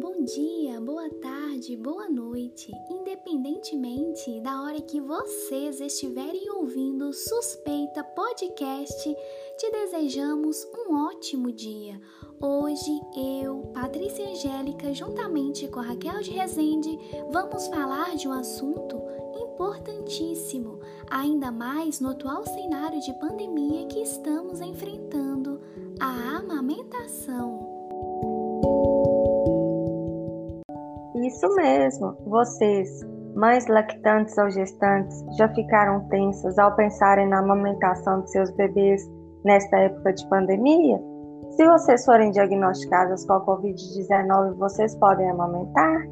Bom dia, boa tarde, boa noite. Independentemente da hora que vocês estiverem ouvindo Suspeita Podcast, te desejamos um ótimo dia. Hoje eu, Patrícia Angélica, juntamente com Raquel de Rezende, vamos falar de um assunto importantíssimo, ainda mais no atual cenário de pandemia que estamos enfrentando, a amamentação. Isso mesmo, vocês, mães lactantes ou gestantes, já ficaram tensas ao pensarem na amamentação de seus bebês nesta época de pandemia? Se vocês forem diagnosticadas com a Covid-19, vocês podem amamentar?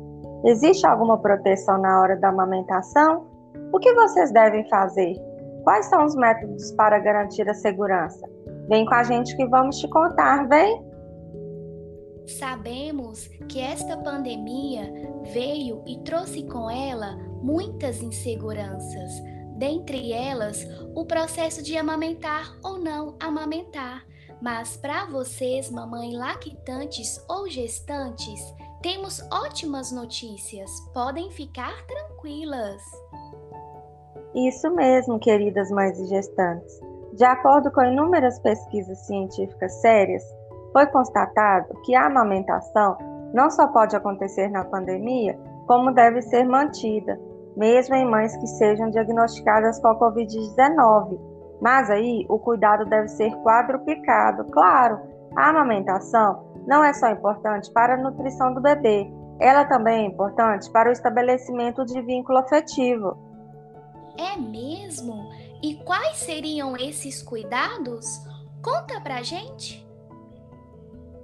Existe alguma proteção na hora da amamentação? O que vocês devem fazer? Quais são os métodos para garantir a segurança? Vem com a gente que vamos te contar, vem! Sabemos que esta pandemia veio e trouxe com ela muitas inseguranças, dentre elas o processo de amamentar ou não amamentar. Mas para vocês, mamães lactantes ou gestantes, temos ótimas notícias. Podem ficar tranquilas. Isso mesmo, queridas mães e gestantes. De acordo com inúmeras pesquisas científicas sérias, foi constatado que a amamentação não só pode acontecer na pandemia, como deve ser mantida, mesmo em mães que sejam diagnosticadas com a Covid-19. Mas aí o cuidado deve ser quadruplicado. Claro, a amamentação não é só importante para a nutrição do bebê, ela também é importante para o estabelecimento de vínculo afetivo. É mesmo? E quais seriam esses cuidados? Conta pra gente!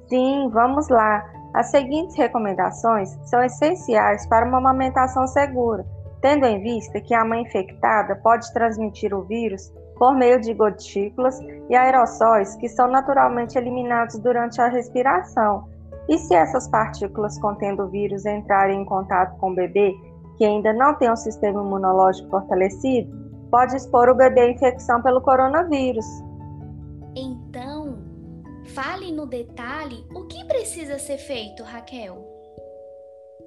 Sim, vamos lá. As seguintes recomendações são essenciais para uma amamentação segura, tendo em vista que a mãe infectada pode transmitir o vírus por meio de gotículas e aerossóis que são naturalmente eliminados durante a respiração. E se essas partículas contendo o vírus entrarem em contato com o bebê, que ainda não tem um sistema imunológico fortalecido, pode expor o bebê à infecção pelo coronavírus. Fale no detalhe o que precisa ser feito, Raquel.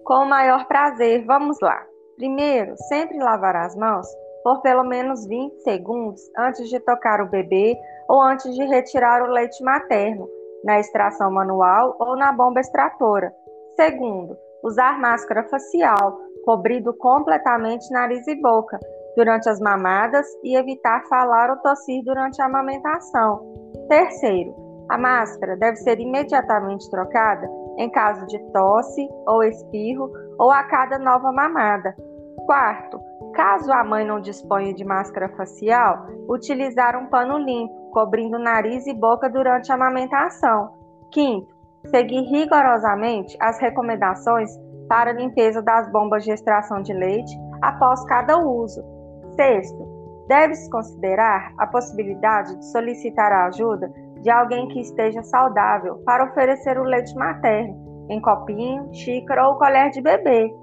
Com o maior prazer, vamos lá. Primeiro, sempre lavar as mãos por pelo menos 20 segundos antes de tocar o bebê ou antes de retirar o leite materno, na extração manual ou na bomba extratora. Segundo, usar máscara facial, cobrindo completamente nariz e boca durante as mamadas e evitar falar ou tossir durante a amamentação. Terceiro, a máscara deve ser imediatamente trocada em caso de tosse ou espirro ou a cada nova mamada. Quarto, caso a mãe não disponha de máscara facial, utilizar um pano limpo, cobrindo nariz e boca durante a amamentação. Quinto, seguir rigorosamente as recomendações para limpeza das bombas de extração de leite após cada uso. Sexto, deve-se considerar a possibilidade de solicitar a ajuda de alguém que esteja saudável para oferecer o leite materno em copinho, xícara ou colher de bebê.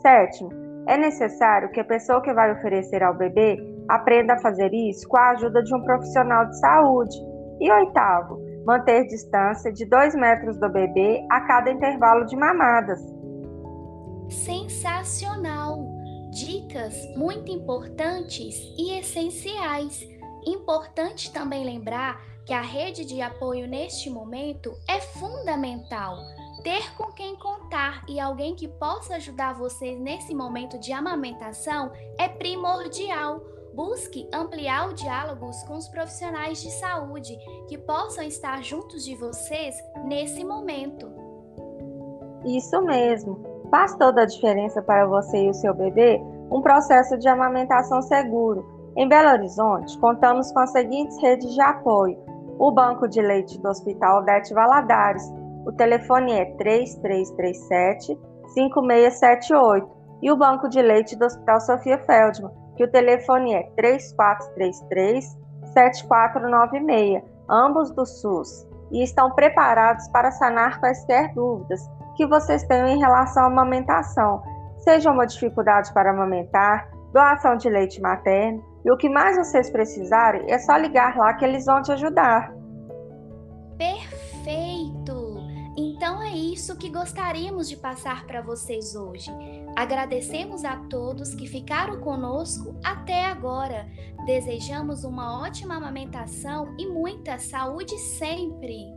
Sétimo, é necessário que a pessoa que vai oferecer ao bebê aprenda a fazer isso com a ajuda de um profissional de saúde. E oitavo, manter distância de 2 metros do bebê a cada intervalo de mamadas. Sensacional! Dicas muito importantes e essenciais. Importante também lembrar que a rede de apoio neste momento é fundamental. Ter com quem contar e alguém que possa ajudar vocês nesse momento de amamentação é primordial. Busque ampliar o diálogo com os profissionais de saúde que possam estar juntos de vocês nesse momento. Isso mesmo. Faz toda a diferença para você e o seu bebê um processo de amamentação seguro. Em Belo Horizonte, contamos com as seguintes redes de apoio: o Banco de Leite do Hospital Odete Valadares. O telefone é 3337 5678 e o Banco de Leite do Hospital Sofia Feldman, que o telefone é 3433 7496, ambos do SUS, e estão preparados para sanar quaisquer dúvidas que vocês tenham em relação à amamentação, seja uma dificuldade para amamentar, doação de leite materno, e o que mais vocês precisarem é só ligar lá que eles vão te ajudar. Perfeito! Então é isso que gostaríamos de passar para vocês hoje. Agradecemos a todos que ficaram conosco até agora. Desejamos uma ótima amamentação e muita saúde sempre.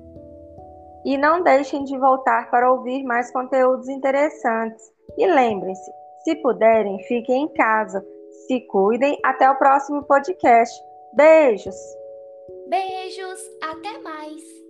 E não deixem de voltar para ouvir mais conteúdos interessantes. E lembrem-se, se puderem, fiquem em casa. Se cuidem. Até o próximo podcast. Beijos! Beijos! Até mais!